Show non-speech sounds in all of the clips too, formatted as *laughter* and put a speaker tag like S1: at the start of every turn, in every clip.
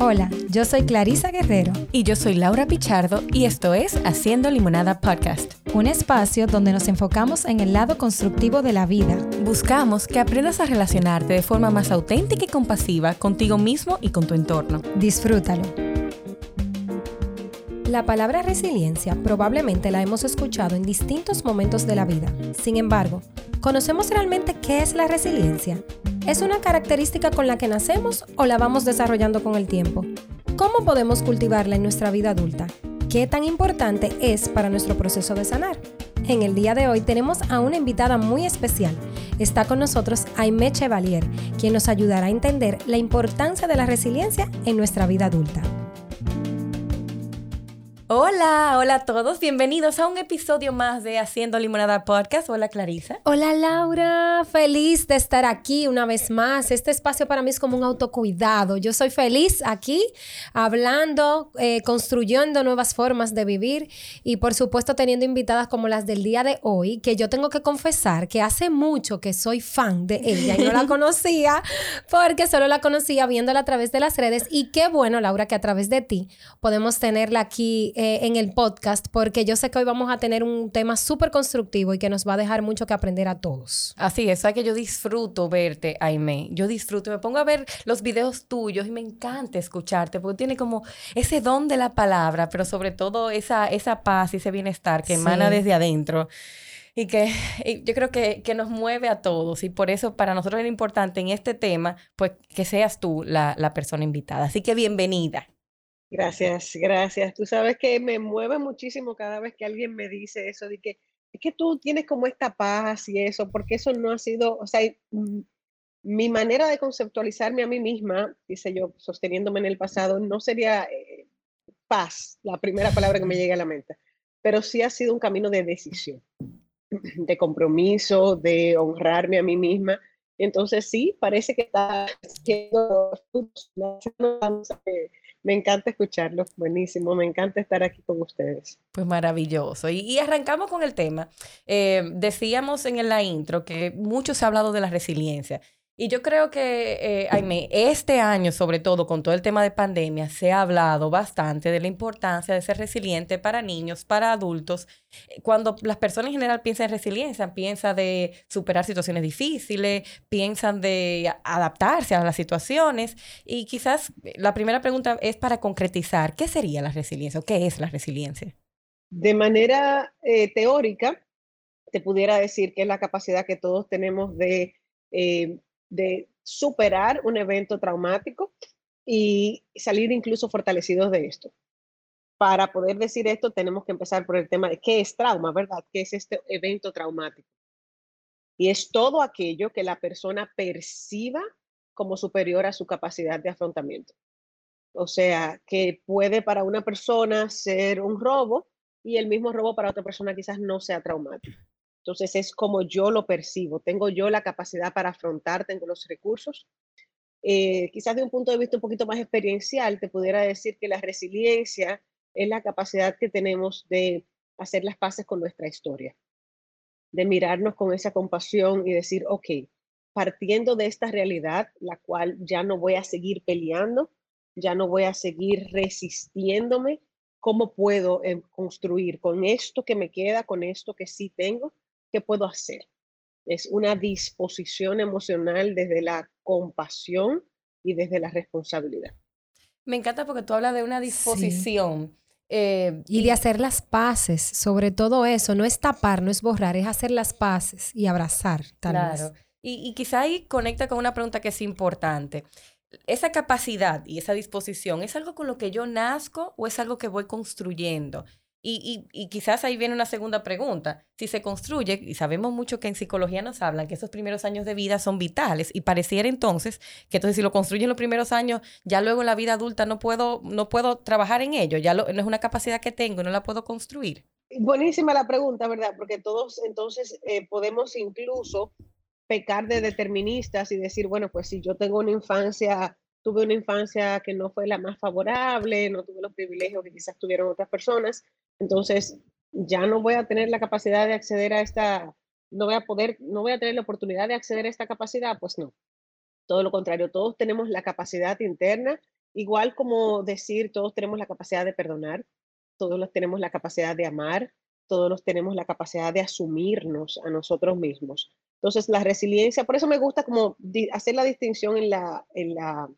S1: Hola, yo soy Clarisa Guerrero.
S2: Y yo soy Laura Pichardo y esto es Haciendo Limonada Podcast.
S1: Un espacio donde nos enfocamos en el lado constructivo de la vida.
S2: Buscamos que aprendas a relacionarte de forma más auténtica y compasiva contigo mismo y con tu entorno.
S1: Disfrútalo. La palabra resiliencia probablemente la hemos escuchado en distintos momentos de la vida. Sin embargo, ¿conocemos realmente qué es la resiliencia? ¿Es una característica con la que nacemos o la vamos desarrollando con el tiempo? ¿Cómo podemos cultivarla en nuestra vida adulta? ¿Qué tan importante es para nuestro proceso de sanar? En el día de hoy tenemos a una invitada muy especial. Está con nosotros Aimee Chevalier, quien nos ayudará a entender la importancia de la resiliencia en nuestra vida adulta.
S2: Hola, hola a todos, bienvenidos a un episodio más de Haciendo Limonada Podcast. Hola Clarisa.
S1: Hola Laura, feliz de estar aquí una vez más. Este espacio para mí es como un autocuidado. Yo soy feliz aquí hablando, eh, construyendo nuevas formas de vivir y por supuesto teniendo invitadas como las del día de hoy, que yo tengo que confesar que hace mucho que soy fan de ella y no la *laughs* conocía porque solo la conocía viéndola a través de las redes y qué bueno Laura que a través de ti podemos tenerla aquí eh, en el podcast porque yo sé que hoy vamos a tener un tema súper constructivo y que nos va a dejar mucho que aprender a todos.
S2: Así es, que yo disfruto verte, Aime. Yo disfruto, me pongo a ver los videos tuyos y me encanta escucharte porque tiene como ese don de la palabra, pero sobre todo esa, esa paz y ese bienestar que emana desde adentro y que yo creo que, que, nos mueve a todos y por eso para nosotros es importante en este tema, pues que seas tú la, la persona invitada. Así que bienvenida.
S3: Gracias, gracias. Tú sabes que me mueve muchísimo cada vez que alguien me dice eso, de que es que tú tienes como esta paz y eso, porque eso no ha sido, o sea, mm, mi manera de conceptualizarme a mí misma, dice yo, sosteniéndome en el pasado, no sería eh, paz, la primera palabra que me llega a la mente, pero sí ha sido un camino de decisión, de compromiso, de honrarme a mí misma. Entonces sí, parece que está haciendo me encanta escucharlo, buenísimo, me encanta estar aquí con ustedes.
S2: Pues maravilloso. Y, arrancamos con el tema. Eh, decíamos en la intro que mucho se ha hablado de la resiliencia y yo creo que, eh, este año, sobre todo con todo el tema de pandemia, se ha hablado bastante de la importancia de ser resiliente para niños, para adultos. Cuando las personas en general piensan en resiliencia, piensan de superar situaciones difíciles, piensan de adaptarse a las situaciones. Y quizás la primera pregunta es para concretizar, ¿qué sería la resiliencia o qué es la resiliencia?
S3: De manera eh, teórica, te pudiera decir que es la capacidad que todos tenemos de... Eh, de superar un evento traumático y salir incluso fortalecidos de esto. Para poder decir esto, tenemos que empezar por el tema de qué es trauma, ¿verdad? ¿Qué es este evento traumático? Y es todo aquello que la persona perciba como superior a su capacidad de afrontamiento. O sea, que puede para una persona ser un robo y el mismo robo para otra persona quizás no sea traumático. Entonces es como yo lo percibo. Tengo yo la capacidad para afrontar, tengo los recursos. Eh, quizás de un punto de vista un poquito más experiencial, te pudiera decir que la resiliencia es la capacidad que tenemos de hacer las paces con nuestra historia, de mirarnos con esa compasión y decir, ok, partiendo de esta realidad, la cual ya no voy a seguir peleando, ya no voy a seguir resistiéndome, ¿cómo puedo eh, construir con esto que me queda, con esto que sí tengo? ¿Qué puedo hacer? Es una disposición emocional desde la compasión y desde la responsabilidad.
S2: Me encanta porque tú hablas de una disposición.
S1: Eh, y, de hacer las paces, sobre todo eso, no es tapar, no es borrar, es hacer las paces y abrazar.
S2: claro. Y, y quizá ahí conecta con una pregunta que es importante. ¿Esa capacidad y esa disposición es algo con lo que yo nazco o es algo que voy construyendo? Y, y, quizás ahí viene una segunda pregunta. Si se construye, y sabemos mucho que en psicología nos hablan que esos primeros años de vida son vitales, y pareciera entonces que entonces si lo construyo en los primeros años, ya luego en la vida adulta no puedo, no puedo trabajar en ello, ya no es una capacidad que tengo, no la puedo construir.
S3: Buenísima la pregunta, ¿verdad? Porque todos entonces eh, podemos incluso pecar de deterministas y decir, bueno, pues si yo tengo una infancia tuve una infancia que no fue la más favorable, no tuve los privilegios que quizás tuvieron otras personas, entonces ya no voy a tener la capacidad de acceder a esta, no voy a poder, no voy a tener la oportunidad de acceder a esta capacidad, pues no. Todo lo contrario, todos tenemos la capacidad interna igual como decir, todos tenemos la capacidad de perdonar, todos tenemos la capacidad de amar, todos tenemos la capacidad de asumirnos a nosotros mismos. Entonces, la resiliencia, por eso me gusta como hacer la distinción en la, en la,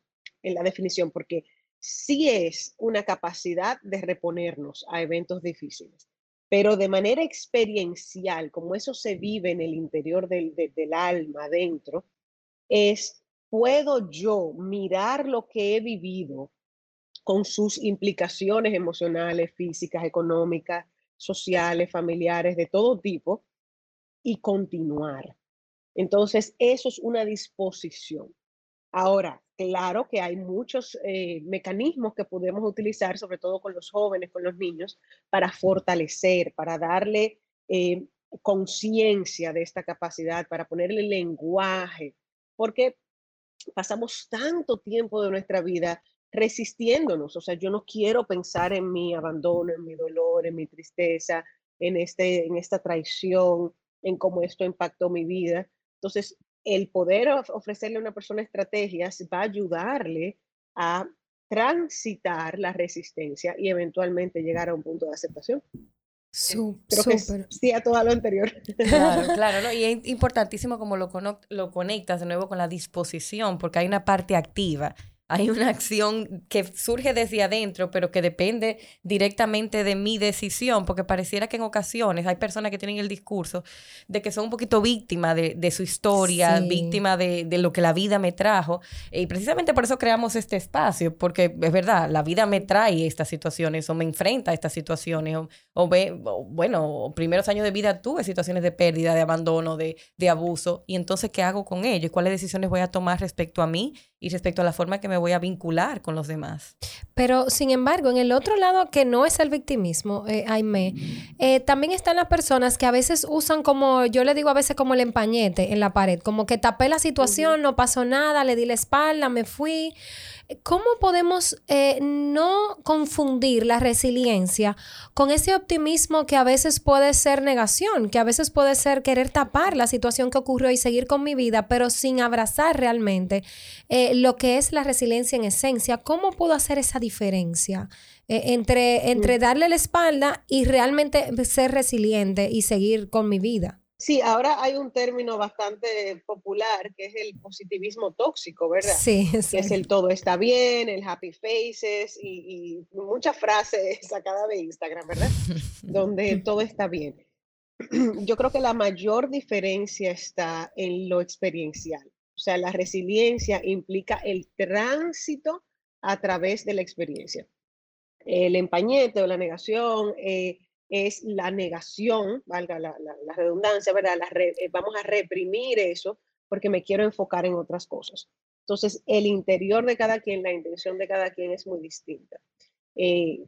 S3: en la definición, porque sí es una capacidad de reponernos a eventos difíciles, pero de manera experiencial, como eso se vive en el interior del, del alma, adentro, es, puedo yo mirar lo que he vivido con sus implicaciones emocionales, físicas, económicas, sociales, familiares, de todo tipo, y continuar. Entonces, eso es una disposición. Ahora, claro que hay muchos eh, mecanismos que podemos utilizar, sobre todo con los jóvenes, con los niños, para fortalecer, para darle eh, conciencia de esta capacidad, para ponerle lenguaje, porque pasamos tanto tiempo de nuestra vida resistiéndonos. O sea, yo no quiero pensar en mi abandono, en mi dolor, en mi tristeza, en, este, en esta traición, en cómo esto impactó mi vida. Entonces, el poder ofrecerle a una persona estrategias va a ayudarle a transitar la resistencia y eventualmente llegar a un punto de aceptación. Creo que sí a todo lo anterior.
S2: Claro, *laughs* claro, y es importantísimo como lo, lo conectas de nuevo con la disposición, porque hay una parte activa hay una acción que surge desde adentro, pero que depende directamente de mi decisión, porque pareciera que en ocasiones hay personas que tienen el discurso de que son un poquito víctimas de, su historia, víctimas de, lo que la vida me trajo. Y precisamente por eso creamos este espacio, porque es verdad, la vida me trae estas situaciones o me enfrenta a estas situaciones, o, ve, bueno, primeros años de vida tuve situaciones de pérdida, de abandono, de, de abuso, y entonces, ¿qué hago con ello? ¿Cuáles decisiones voy a tomar respecto a mí y respecto a la forma que me voy a vincular con los demás.
S1: Pero, sin embargo, en el otro lado que no es el victimismo, eh, Aime, eh, también están las personas que a veces usan como, yo le digo a veces como el empañete en la pared, como que tapé la situación, no pasó nada, le di la espalda, me fui. ¿Cómo podemos eh, no confundir la resiliencia con ese optimismo que a veces puede ser negación, que a veces puede ser querer tapar la situación que ocurrió y seguir con mi vida, pero sin abrazar realmente eh, lo que es la resiliencia en esencia? ¿Cómo puedo hacer esa diferencia eh, entre, entre darle la espalda y realmente ser resiliente y seguir con mi vida?
S3: Sí, ahora hay un término bastante popular que es el positivismo tóxico, ¿verdad?
S1: Sí,
S3: sí. *laughs* Que es el todo está bien, el happy faces y, muchas frases *laughs* sacadas de Instagram, ¿verdad? *laughs* Donde todo está bien. *clears throat* Yo creo que la mayor diferencia está en lo experiencial. O sea, la resiliencia implica el tránsito a través de la experiencia. El empañete o la negación, eh, es la negación, valga la, redundancia, ¿verdad? Eh, vamos a reprimir eso porque me quiero enfocar en otras cosas. Entonces, el interior de cada quien, la intención de cada quien es muy distinta. Eh,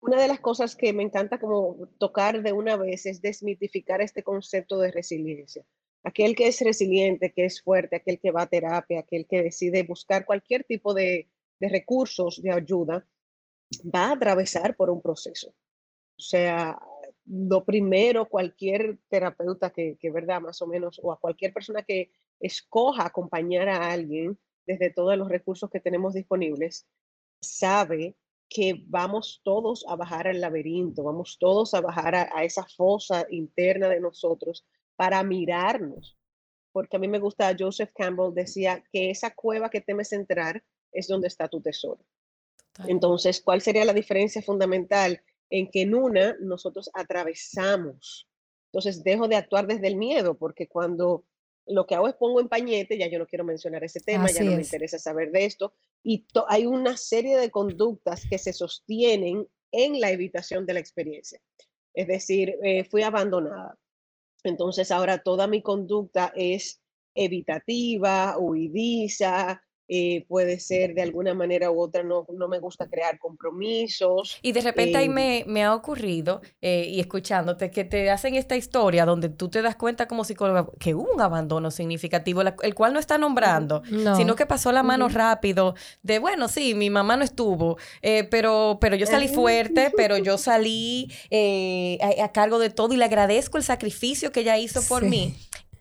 S3: una de las cosas que me encanta como tocar de una vez es desmitificar este concepto de resiliencia. Aquel que es resiliente, que es fuerte, aquel que va a terapia, aquel que decide buscar cualquier tipo de recursos de ayuda, va a atravesar por un proceso. O sea, lo primero, cualquier terapeuta que, que, ¿verdad? Más o menos, o a cualquier persona que escoja acompañar a alguien desde todos los recursos que tenemos disponibles, sabe que vamos todos a bajar al laberinto, vamos todos a bajar a, a esa fosa interna de nosotros para mirarnos. Porque a mí me gusta, Joseph Campbell decía que esa cueva que temes entrar es donde está tu tesoro. Entonces, ¿cuál sería la diferencia fundamental? En que en una nosotros atravesamos. Entonces dejo de actuar desde el miedo, porque cuando lo que hago es pongo en pañete, ya yo no quiero mencionar ese tema, ya no me interesa saber de esto, y hay una serie de conductas que se sostienen en la evitación de la experiencia. Es decir, eh, fui abandonada. Entonces ahora toda mi conducta es evitativa, huidiza, eh, puede ser de alguna manera u otra, no, no me gusta crear compromisos.
S2: Y de repente ahí em me, ha ocurrido, eh, y escuchándote, que te hacen esta historia donde tú te das cuenta como psicóloga que hubo un abandono significativo, el cual no está nombrando, sino que pasó la mano rápido de, bueno, sí, mi mamá no estuvo, eh, pero, pero yo salí fuerte, pero yo salí a, cargo de todo y le agradezco el sacrificio que ella hizo por mí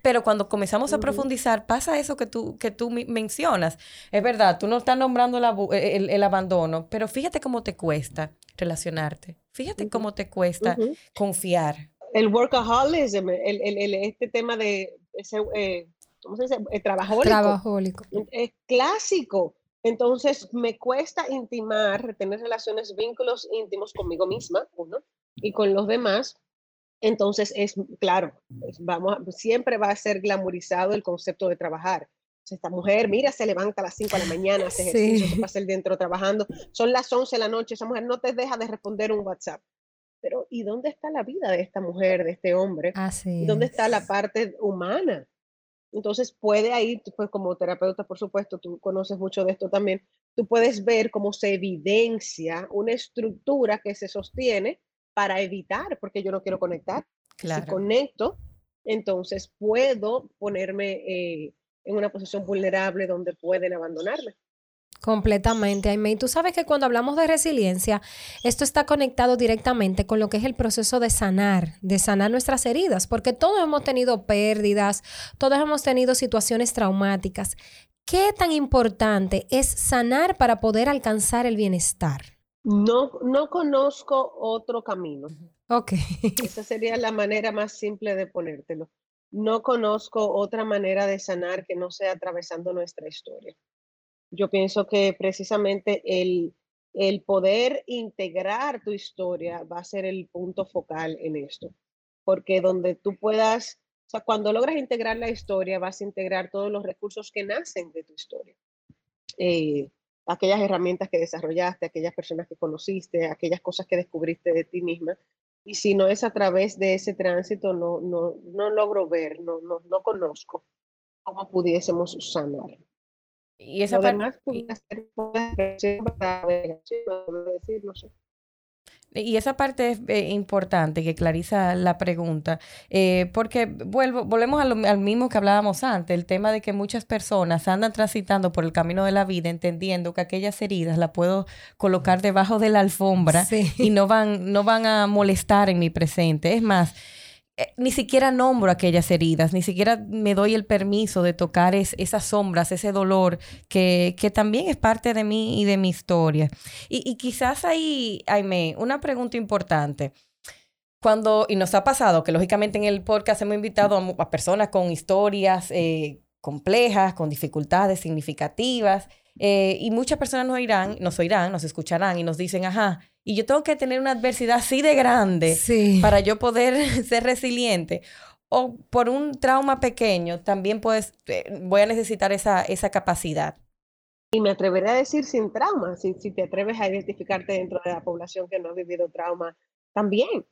S2: Pero cuando comenzamos a profundizar, pasa eso que tú, que tú mencionas. Es verdad, tú no estás nombrando el, abandono, pero fíjate cómo te cuesta relacionarte. Fíjate cómo te cuesta confiar.
S3: El workaholism, el, el, este tema de ese, eh, ¿cómo se dice? El trabajólico.
S1: Trabajólico.
S3: Es clásico. Entonces, me cuesta intimar, tener relaciones, vínculos íntimos conmigo misma, uno, y con los demás. Entonces, es claro, vamos, siempre va a ser glamorizado el concepto de trabajar. Esta mujer, mira, se levanta a las 5 de la mañana, hace ejercicio, se pasa el día entero trabajando. Son las 11 de la noche, esa mujer no te deja de responder un WhatsApp. Pero, ¿y dónde está la vida de esta mujer, de este hombre?
S1: Así
S3: ¿Dónde está la parte humana? Entonces puede ahí, pues como terapeuta, por supuesto, tú conoces mucho de esto también, tú puedes ver cómo se evidencia una estructura que se sostiene para evitar, porque yo no quiero conectar.
S2: Claro.
S3: Si conecto, entonces puedo ponerme eh, en una posición vulnerable donde pueden abandonarme.
S1: Completamente, Aime. Y tú sabes que cuando hablamos de resiliencia, esto está conectado directamente con lo que es el proceso de sanar, de sanar nuestras heridas, porque todos hemos tenido pérdidas, todos hemos tenido situaciones traumáticas. ¿Qué tan importante es sanar para poder alcanzar el bienestar?
S3: No, no conozco otro camino.
S1: Ok. *laughs*
S3: Esa sería la manera más simple de ponértelo. No conozco otra manera de sanar que no sea atravesando nuestra historia yo pienso que precisamente el, el poder integrar tu historia va a ser el punto focal en esto, porque donde tú puedas, o sea, cuando logras integrar la historia, vas a integrar todos los recursos que nacen de tu historia. Eh, aquellas herramientas que desarrollaste, aquellas personas que conociste, aquellas cosas que descubriste de ti misma. Y si no es a través de ese tránsito, no, no, no logro ver, no, no, no conozco cómo pudiésemos sanar.
S2: Y esa parte... Y esa parte es eh, importante que clariza la pregunta, eh, porque vuelvo, volvemos al mismo que hablábamos antes, el tema de que muchas personas andan transitando por el camino de la vida entendiendo que aquellas heridas las puedo colocar debajo de la alfombra y no van, no van a molestar en mi presente. Es más, eh, ni siquiera nombro aquellas heridas, ni siquiera me doy el permiso de tocar esas sombras, ese dolor que, que, también es parte de mí y de mi historia. Y, quizás ahí, Aime, una pregunta importante. Cuando, y nos ha pasado que lógicamente en el podcast hemos invitado a, personas con historias eh, complejas, con dificultades significativas, eh, y muchas personas nos irán, nos oirán, nos escucharán y nos dicen, ajá, y yo tengo que tener una adversidad así de grande para yo poder *laughs* ser resiliente. O por un trauma pequeño, también puedes, eh, voy a necesitar esa, esa capacidad.
S3: Y me atreveré a decir sin trauma, si, si te atreves a identificarte dentro de la población que no ha vivido trauma, también.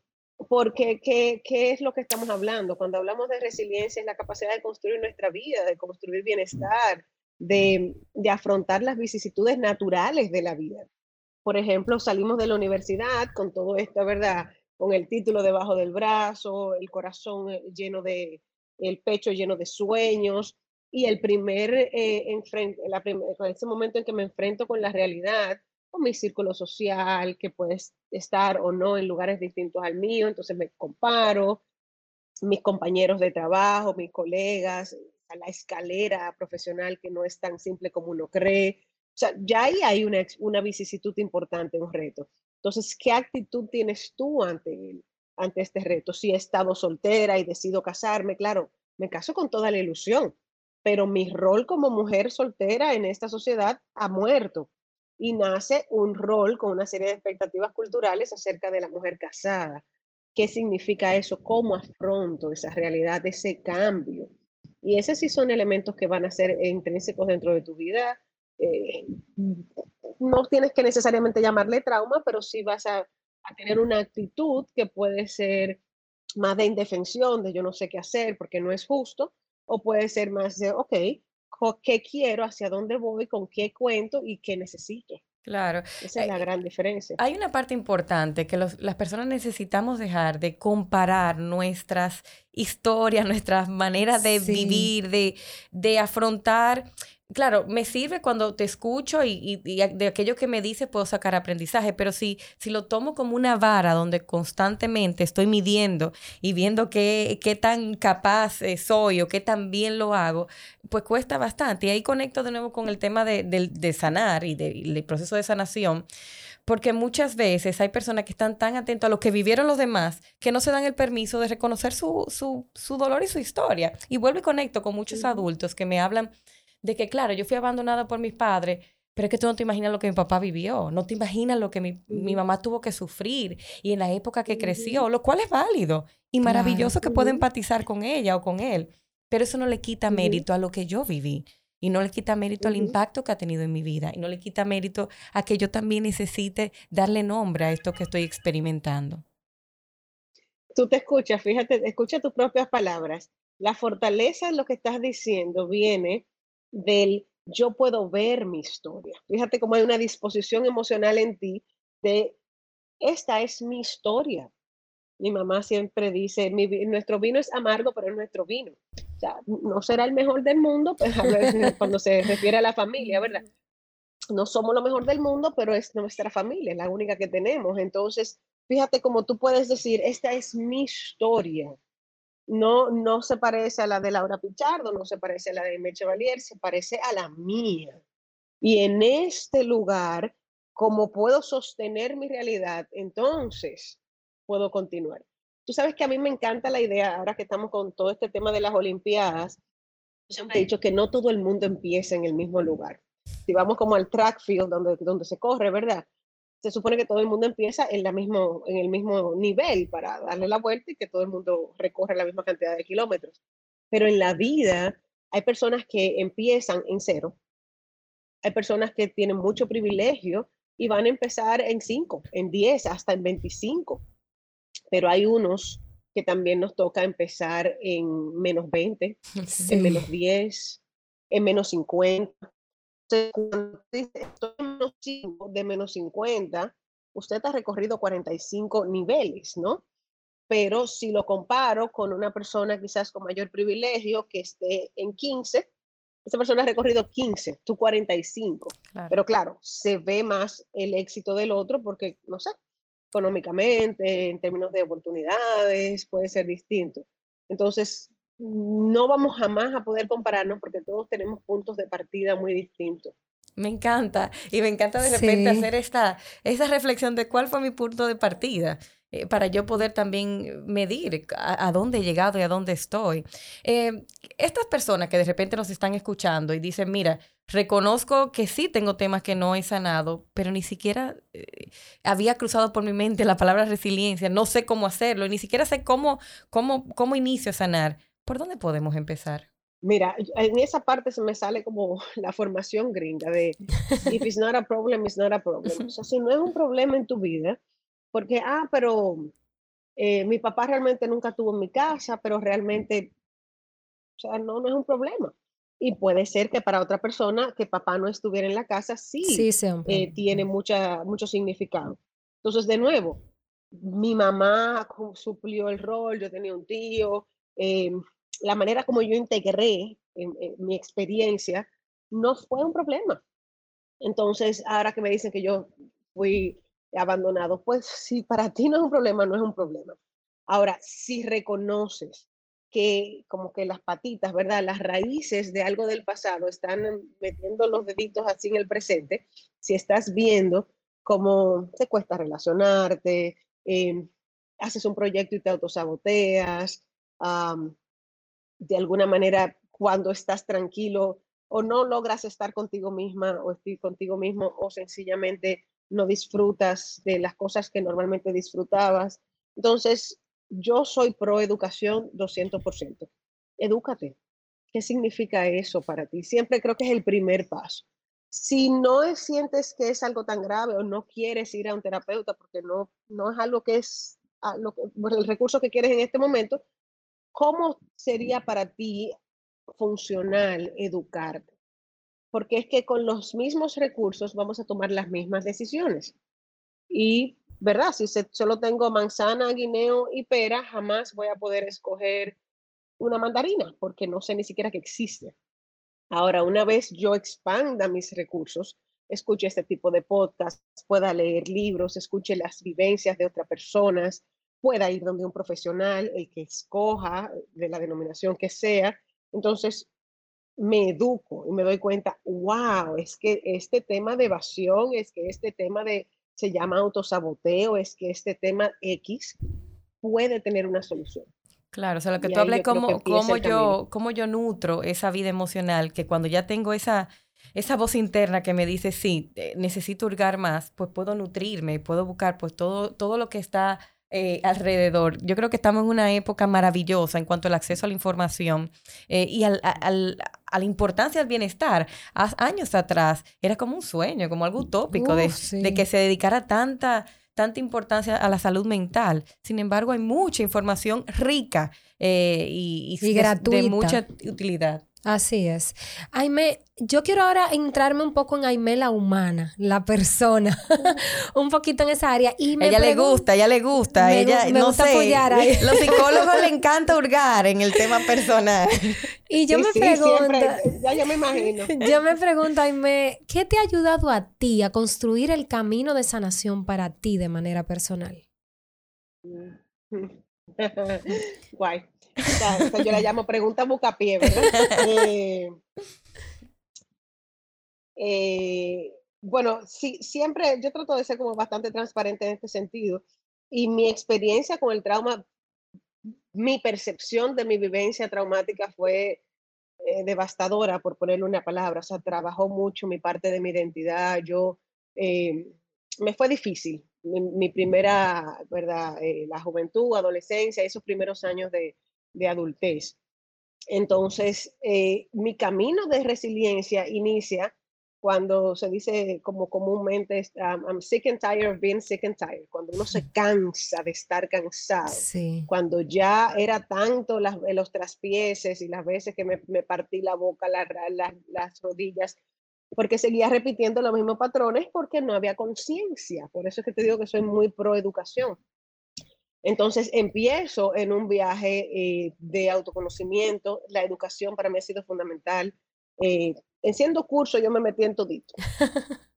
S3: Porque, ¿qué, ¿qué es lo que estamos hablando? Cuando hablamos de resiliencia, es la capacidad de construir nuestra vida, de construir bienestar, de, de afrontar las vicisitudes naturales de la vida. Por ejemplo, salimos de la universidad con todo esto, ¿verdad? Con el título debajo del brazo, el corazón eh, lleno de, el pecho lleno de sueños y el primer, eh, ese momento en que me enfrento con la realidad, con mi círculo social, que puede estar o no en lugares distintos al mío, entonces me comparo, mis compañeros de trabajo, mis colegas, a la escalera profesional que no es tan simple como uno cree, o sea, ya ahí hay una, una vicisitud importante, un reto. Entonces, ¿qué actitud tienes tú ante, ante este reto? Si he estado soltera y decido casarme, claro, me caso con toda la ilusión, pero mi rol como mujer soltera en esta sociedad ha muerto y nace un rol con una serie de expectativas culturales acerca de la mujer casada. ¿Qué significa eso? ¿Cómo afronto esa realidad, ese cambio? Y esos sí son elementos que van a ser intrínsecos dentro de tu vida eh, no tienes que necesariamente llamarle trauma, pero sí vas a, tener una actitud que puede ser más de indefensión, de yo no sé qué hacer porque no es justo, o puede ser más de, ok, ¿qué quiero? ¿Hacia dónde voy? ¿Con qué cuento? ¿Y qué necesito?
S2: Claro.
S3: Esa es la gran diferencia.
S2: Hay una parte importante que las personas necesitamos dejar de comparar nuestras historias, nuestras maneras de vivir, de, de afrontar claro, me sirve cuando te escucho y, de aquello que me dices puedo sacar aprendizaje, pero si, si lo tomo como una vara donde constantemente estoy midiendo y viendo qué, qué tan capaz eh, soy o qué tan bien lo hago, pues cuesta bastante. Y ahí conecto de nuevo con el tema de, de sanar y del proceso de sanación. Porque muchas veces hay personas que están tan atentas a lo que vivieron los demás que no se dan el permiso de reconocer su, su, su dolor y su historia. Y vuelvo y conecto con muchos adultos que me hablan de que, claro, yo fui abandonada por mis padres, pero es que tú no te imaginas lo que mi papá vivió, no te imaginas lo que mi, mi mamá tuvo que sufrir y en la época que creció, lo cual es válido y maravilloso que pueda empatizar con ella o con él, pero eso no le quita mérito a lo que yo viví y no le quita mérito al impacto que ha tenido en mi vida y no le quita mérito a que yo también necesite darle nombre a esto que estoy experimentando.
S3: Tú te escuchas, fíjate, escucha tus propias palabras. La fortaleza en lo que estás diciendo viene del yo puedo ver mi historia. Fíjate cómo hay una disposición emocional en ti de esta es mi historia. Mi mamá siempre dice, nuestro vino es amargo, pero es nuestro vino. O sea, no será el mejor del mundo, pues, cuando se refiere a la familia, ¿verdad? No somos lo mejor del mundo, pero es nuestra familia, es la única que tenemos. Entonces, fíjate cómo tú puedes decir, esta es mi historia no, no se parece a la de Laura Pichardo, no se parece a la de Meche Valier, se parece a la mía. Y en este lugar, como puedo sostener mi realidad, entonces puedo continuar. Tú sabes que a mí me encanta la idea, ahora que estamos con todo este tema de las Olimpiadas, yo siempre he dicho que no todo el mundo empieza en el mismo lugar. Si vamos como al track field donde, donde se corre, ¿verdad? Se supone que todo el mundo empieza en, la mismo, en el mismo nivel para darle la vuelta y que todo el mundo recorre la misma cantidad de kilómetros. Pero en la vida hay personas que empiezan en cero, hay personas que tienen mucho privilegio y van a empezar en 5, en 10, hasta en 25. Pero hay unos que también nos toca empezar en menos 20, en menos 10, en menos 50 cuando dice estoy menos 5 de menos 50, usted ha recorrido 45 niveles, ¿no? Pero si lo comparo con una persona quizás con mayor privilegio que esté en 15, esa persona ha recorrido 15, tú 45. Pero claro, se ve más el éxito del otro porque, no sé, económicamente, en términos de oportunidades, puede ser distinto. Entonces, no vamos jamás a poder compararnos porque todos tenemos puntos de partida muy distintos.
S2: Me encanta. Y me encanta de repente hacer esta, esa reflexión de cuál fue mi punto de partida. Eh, para yo poder también medir a, dónde he llegado y a dónde estoy. Eh, estas personas que de repente nos están escuchando y dicen, mira, reconozco que sí tengo temas que no he sanado, pero ni siquiera eh, había cruzado por mi mente la palabra resiliencia, no sé cómo hacerlo, ni siquiera sé cómo, cómo, cómo inicio a sanar. ¿Por dónde podemos empezar?
S3: Mira, en esa parte se me sale como *laughs* la formación gringa de if it's not a problem, it's not a problem. O *laughs* sea, si no es un problema en tu vida, porque, ah, pero eh, mi papá realmente nunca estuvo en mi casa, pero realmente, o sea, no, no es un problema. Y puede ser que para otra persona que papá no estuviera en la casa, sí, sí eh, tiene mucha, mucho significado. Entonces, de nuevo, mi mamá suplió el rol, yo tenía un tío, eh, la manera como yo integré en, mi experiencia no fue un problema. Entonces, ahora que me dicen que yo fui abandonado, pues si para ti no es un problema, no es un problema. Ahora, si reconoces que como que las patitas, ¿verdad? Las raíces de algo del pasado están metiendo los deditos así en el presente, si estás viendo cómo te cuesta relacionarte, em, haces un proyecto y te autosaboteas, de alguna manera cuando estás tranquilo o no logras estar contigo misma o contigo mismo o sencillamente no disfrutas de las cosas que normalmente disfrutabas. Entonces, yo soy pro educación 200%. Edúcate. ¿Qué significa eso para ti? Siempre creo que es el primer paso. Si no sientes que es algo tan grave o no quieres ir a un terapeuta porque no, no es algo que es lo el recurso que quieres en este momento, ¿cómo sería para ti funcional educarte? Porque es que con los mismos recursos vamos a tomar las mismas decisiones. Y, ¿verdad? Si solo tengo manzana, guineo y pera, jamás voy a poder escoger una mandarina, porque no sé ni siquiera que existe. Ahora, una vez yo expanda mis recursos, escuche este tipo de podcast, pueda leer libros, escuche las vivencias de otras personas, pueda ir donde un profesional, el que escoja, de la denominación que sea. Entonces, me educo y me doy cuenta, wow, es que este tema de evasión, es que este tema de, se llama autosaboteo, es que este tema X puede tener una solución.
S2: Claro, o sea, lo que tú hables, cómo, cómo, yo, cómo yo nutro esa vida emocional, que cuando ya tengo esa, esa voz interna que me dice, sí, necesito hurgar más, pues puedo nutrirme, puedo buscar pues todo, todo lo que está eh, alrededor. Yo creo que estamos en una época maravillosa en cuanto al acceso a la información eh, y al, al, a la importancia del bienestar. Hace años atrás era como un sueño, como algo utópico de, de, que se dedicara tanta, tanta importancia a la salud mental. Sin embargo, hay mucha información rica eh, y,
S1: y, gratuita.
S2: de mucha utilidad.
S1: Así es. Aime, yo quiero ahora entrarme un poco en Aime la humana, la persona, *laughs* un poquito en esa área. Y
S2: me ella le gusta, ella le gusta, ella, no gusta sé, apoyar ahí. los psicólogos le *laughs* encanta hurgar en el tema personal.
S1: Y yo me pregunto,
S3: ya, ya me imagino. *laughs*
S1: Yo me pregunto, Aime, ¿qué te ha ayudado a ti a construir el camino de sanación para ti de manera personal?
S3: Guay yo la llamo pregunta bucapié, ¿verdad? Eh, eh, bueno, sí, siempre, yo trato de ser como bastante transparente en este sentido. Y mi experiencia con el trauma, mi percepción de mi vivencia traumática fue eh, devastadora, por ponerle una palabra. O sea, trabajó mucho mi parte de mi identidad. Yo, me fue difícil. Mi, primera, ¿verdad? la juventud, adolescencia, esos primeros años de, de adultez. Entonces, eh, mi camino de resiliencia inicia cuando se dice como comúnmente, I'm sick and tired of being sick and tired, cuando uno se cansa de estar cansado, cuando ya era tanto las, los traspieses y las veces que me, partí la boca, las rodillas, porque seguía repitiendo los mismos patrones porque no había conciencia. Por eso es que te digo que soy muy pro educación. Entonces empiezo en un viaje eh, de autoconocimiento. La educación para mí ha sido fundamental. Eh, en siendo curso yo me metí en todito. *laughs*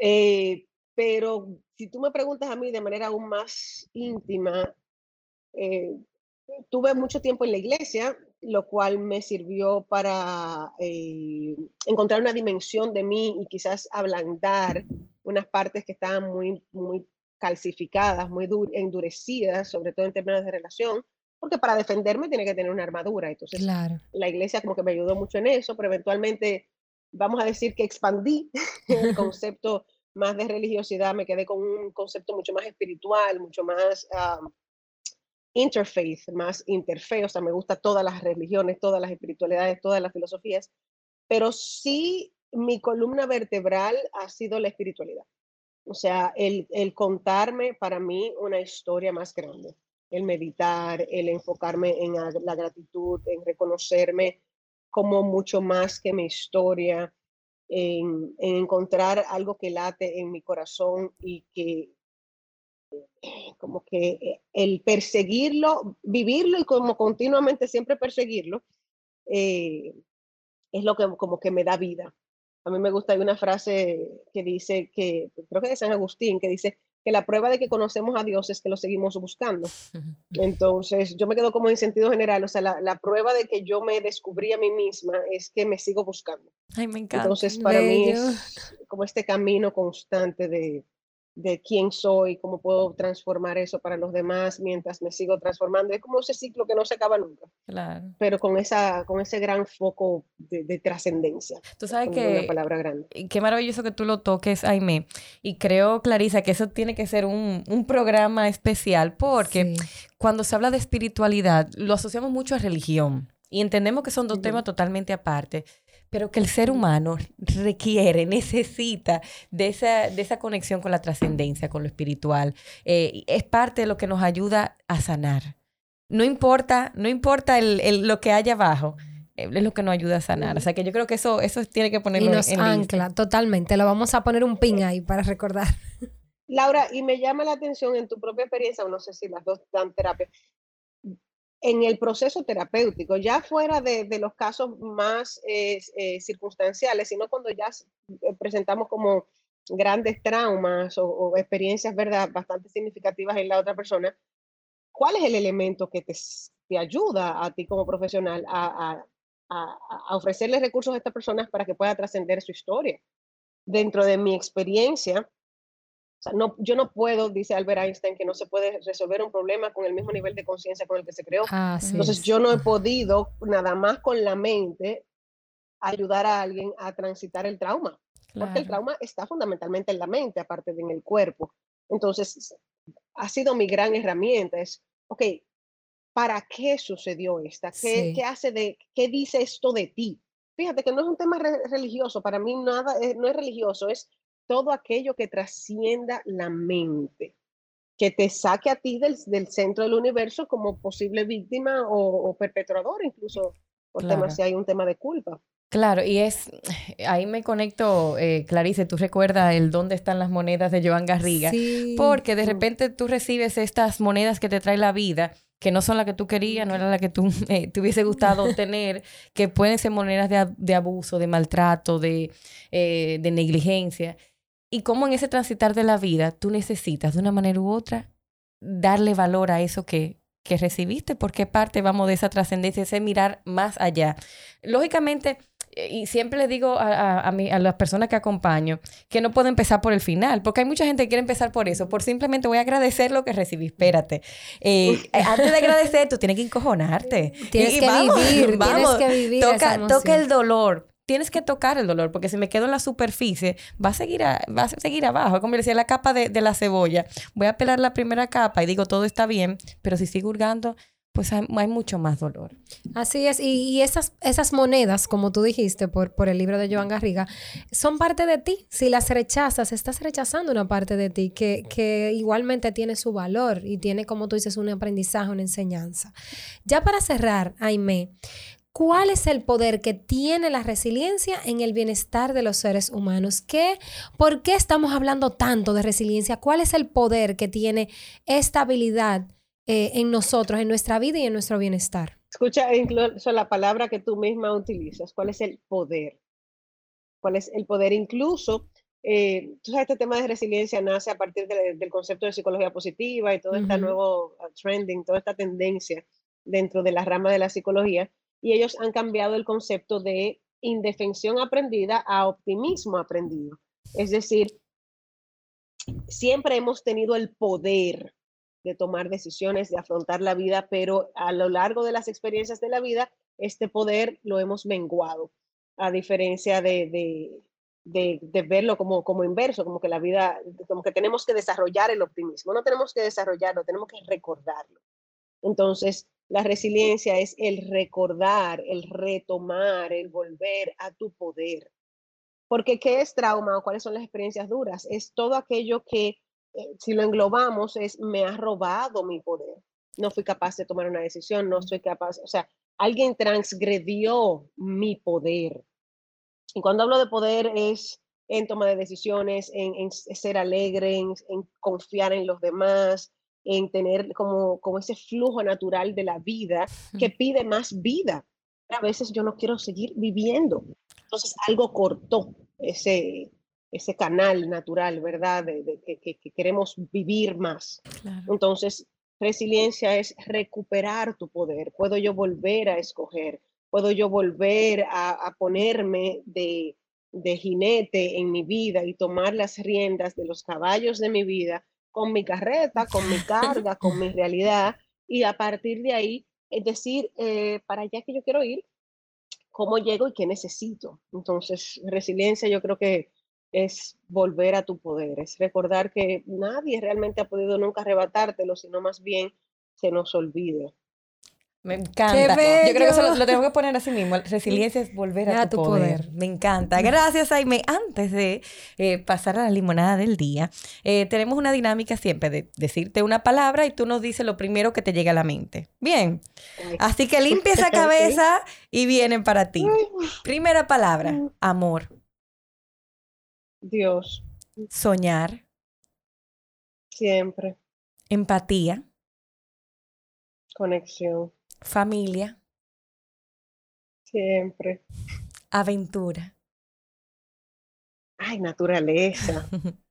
S3: Eh, pero si tú me preguntas a mí de manera aún más íntima, tuve mucho tiempo en la iglesia, lo cual me sirvió para encontrar una dimensión de mí y quizás ablandar unas partes que estaban muy, muy calcificadas, muy endurecidas, sobre todo en términos de relación, porque para defenderme tiene que tener una armadura. Entonces, la iglesia como que me ayudó mucho en eso, pero eventualmente, vamos a decir que expandí *laughs* el *laughs* concepto más de religiosidad, me quedé con un concepto mucho más espiritual, mucho más interfaith, más interfe, o sea, me gusta todas las religiones, todas las espiritualidades, todas las filosofías, pero sí mi columna vertebral ha sido la espiritualidad. O sea, el, contarme para mí una historia más grande, el meditar, el enfocarme en la gratitud, en reconocerme como mucho más que mi historia, en, encontrar algo que late en mi corazón y que como que eh, el perseguirlo, vivirlo y como continuamente siempre perseguirlo, eh, es lo que como que me da vida. A mí me gusta, hay una frase que dice que, creo que de San Agustín, que dice que la prueba de que conocemos a Dios es que lo seguimos buscando. *laughs* Entonces, yo me quedo como en sentido general, o sea, la, la prueba de que yo me descubrí a mí misma es que me sigo buscando.
S1: Ay, me encanta.
S3: Entonces, para mí es como este camino constante de, de quién soy, cómo puedo transformar eso para los demás mientras me sigo transformando. Es como ese ciclo que no se acaba nunca.
S2: Claro.
S3: Pero con, esa, con ese gran foco de, trascendencia.
S2: Tú sabes que...
S3: Una palabra grande.
S2: Qué maravilloso que tú lo toques, Aime. Y creo, Clarisa, que eso tiene que ser un, un programa especial porque cuando se habla de espiritualidad, lo asociamos mucho a religión. Y entendemos que son dos temas totalmente aparte pero que el ser humano requiere, necesita de esa, de esa conexión con la trascendencia, con lo espiritual. Eh, es parte de lo que nos ayuda a sanar. No importa, no importa el, lo que haya abajo, eh, es lo que nos ayuda a sanar. O sea que yo creo que eso, eso tiene que ponerlo
S1: y nos ancla, totalmente. Lo vamos a poner un pin ahí para recordar.
S3: Laura, y me llama la atención en tu propia experiencia, no sé si las dos dan terapia, en el proceso terapéutico, ya fuera de, los casos más eh, eh, circunstanciales, sino cuando ya eh, presentamos como grandes traumas o, experiencias ¿verdad? bastante significativas en la otra persona, ¿cuál es el elemento que te, te ayuda a ti como profesional a, a, ofrecerle recursos a estas personas para que pueda trascender su historia? Dentro de mi experiencia, no, yo no puedo, dice Albert Einstein, que no se puede resolver un problema con el mismo nivel de conciencia con el que se creó. Entonces yo no he podido, nada más con la mente, ayudar a alguien a transitar el trauma. Porque el trauma está fundamentalmente en la mente, aparte de en el cuerpo. Entonces, ha sido mi gran herramienta. Es, ok, ¿para qué sucedió esta? ¿Qué, ¿qué hace de, qué dice esto de ti? Fíjate que no es un tema religioso, para mí nada, eh, no es religioso, es todo aquello que trascienda la mente, que te saque a ti del, centro del universo como posible víctima o, perpetrador, incluso por temas si hay un tema de culpa.
S2: Claro, y es, ahí me conecto, eh, Clarice, tú recuerdas el dónde están las monedas de Joan Garriga, porque de repente tú recibes estas monedas que te trae la vida, que no son las que tú querías, no era la que tú *laughs* eh, te hubiese gustado *laughs* tener, que pueden ser monedas de, abuso, de maltrato, de, eh, de negligencia y cómo en ese transitar de la vida tú necesitas de una manera u otra darle valor a eso que, que recibiste, porque parte, vamos, de esa trascendencia, ese mirar más allá. Lógicamente, eh, y siempre le digo a, a, a, las personas que acompaño que no puedo empezar por el final, porque hay mucha gente que quiere empezar por eso, por simplemente voy a agradecer lo que recibí. Espérate. Eh, eh, antes de agradecer, tú tienes que encojonarte.
S1: Tienes que vivir, tienes que vivir.
S2: Toca, toca el dolor tienes que tocar el dolor, porque si me quedo en la superficie, va a seguir, va a seguir abajo. Como decía la capa de, la cebolla. Voy a pelar la primera capa y digo, todo está bien, pero si sigo hurgando, pues hay, mucho más dolor.
S1: Así es, y, esas, esas monedas, como tú dijiste por, por el libro de Joan Garriga, son parte de ti. Si las rechazas, estás rechazando una parte de ti que, que igualmente tiene su valor y tiene, como tú dices, un aprendizaje, una enseñanza. Ya para cerrar, Aime, ¿Cuál es el poder que tiene la resiliencia en el bienestar de los seres humanos? ¿Qué, ¿Por qué estamos hablando tanto de resiliencia? ¿Cuál es el poder que tiene esta habilidad eh, en nosotros, en nuestra vida y en nuestro bienestar?
S3: Escucha incluso la palabra que tú misma utilizas. ¿Cuál es el poder? ¿Cuál es el poder? Incluso, eh, tú sabes, este tema de resiliencia nace a partir del concepto de psicología positiva y todo este nuevo uh, trending, toda esta tendencia dentro de la rama de la psicología y ellos han cambiado el concepto de indefensión aprendida a optimismo aprendido. Es decir, siempre hemos tenido el poder de tomar decisiones, de afrontar la vida, pero a lo largo de las experiencias de la vida, este poder lo hemos menguado, a diferencia de, de, verlo como, como inverso, como que la vida, como que tenemos que desarrollar el optimismo, no tenemos que desarrollarlo, tenemos que recordarlo. Entonces, la resiliencia es el recordar, el retomar, el volver a tu poder. Porque ¿qué es trauma o cuáles son las experiencias duras? Es todo aquello que, eh, si lo englobamos, es me ha robado mi poder. No fui capaz de tomar una decisión, no soy capaz, o sea, alguien transgredió mi poder. Y cuando hablo de poder es en toma de decisiones, en, ser alegre, en confiar en los demás, en tener como, como ese flujo natural de la vida que pide más vida. A veces yo no quiero seguir viviendo. Entonces algo cortó ese, ese canal natural, ¿verdad? De, que, queremos vivir más. Entonces, resiliencia es recuperar tu poder. Puedo yo volver a escoger, puedo yo volver a, a ponerme de, de jinete en mi vida y tomar las riendas de los caballos de mi vida con mi carreta, con mi carga, con mi realidad, y a partir de ahí, es decir, eh, para allá que yo quiero ir, cómo llego y qué necesito. Entonces, resiliencia yo creo que es volver a tu poder, es recordar que nadie realmente ha podido nunca arrebatártelo, sino más bien se nos olvide.
S2: Me encanta. Yo creo que eso lo, tengo que poner así mismo. Resiliencia es volver a, tu, poder. Me encanta. Gracias, Jaime. Antes de eh, pasar a la limonada del día, eh, tenemos una dinámica siempre de decirte una palabra y tú nos dices lo primero que te llega a la mente. Bien. Así que limpia esa *laughs* cabeza y vienen para ti. Primera palabra, amor.
S3: Dios.
S2: Soñar.
S3: Siempre.
S2: Empatía.
S3: Conexión
S2: Familia.
S3: Siempre.
S2: Aventura.
S3: Ay, naturaleza. *laughs*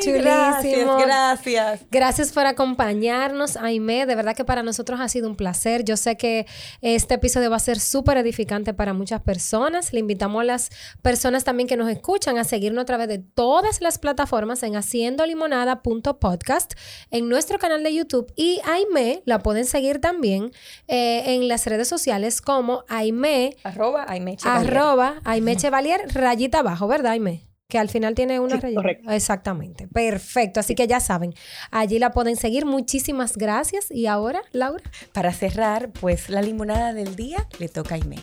S1: Chulísimo.
S2: Gracias, gracias.
S1: Gracias por acompañarnos, Aime. De verdad que para nosotros ha sido un placer. Yo sé que este episodio va a ser súper edificante para muchas personas. Le invitamos a las personas también que nos escuchan a seguirnos a través de todas las plataformas en haciendolimonada.podcast, en nuestro canal de YouTube y Aime la pueden seguir también eh, en las redes sociales como Aime,
S2: Arroba Aime Chevalier.
S1: arroba Aime Chevalier, rayita abajo, ¿verdad, Aime? Que al final tiene una
S3: Sí,
S1: rayita.
S3: correcto.
S1: Exactamente. Perfecto. Así que ya saben, allí la pueden seguir. Muchísimas gracias. Y ahora, Laura.
S2: Para cerrar, pues la limonada del día le toca a Aime.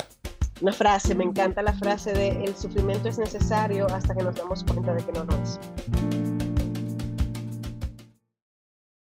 S3: Una frase, me encanta la frase de el sufrimiento es necesario hasta que nos damos cuenta de que no lo es.